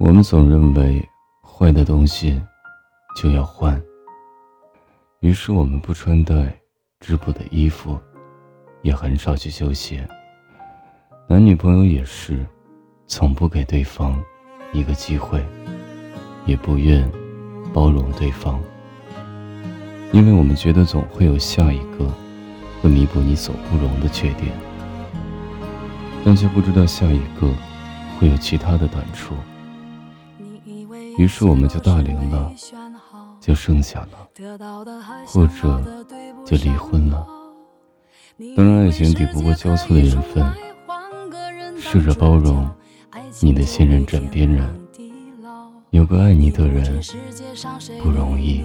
我们总认为坏的东西就要换，于是我们不穿戴质朴的衣服，也很少去修鞋。男女朋友也是，从不给对方一个机会，也不愿包容对方，因为我们觉得总会有下一个会弥补你所不容的缺点，但却不知道下一个会有其他的短处。于是我们就大龄了，就剩下了，或者就离婚了。当然，爱情抵不过交错的缘分，试着包容你的信任枕边人，有个爱你的人不容易。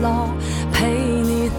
劳，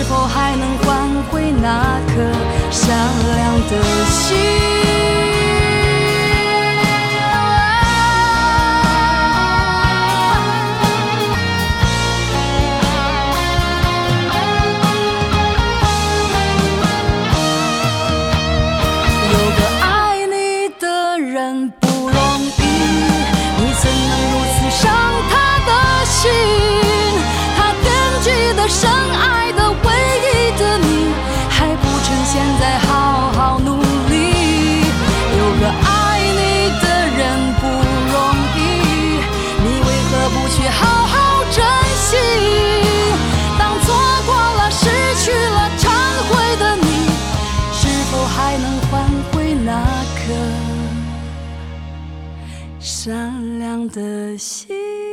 是否还能善良的心。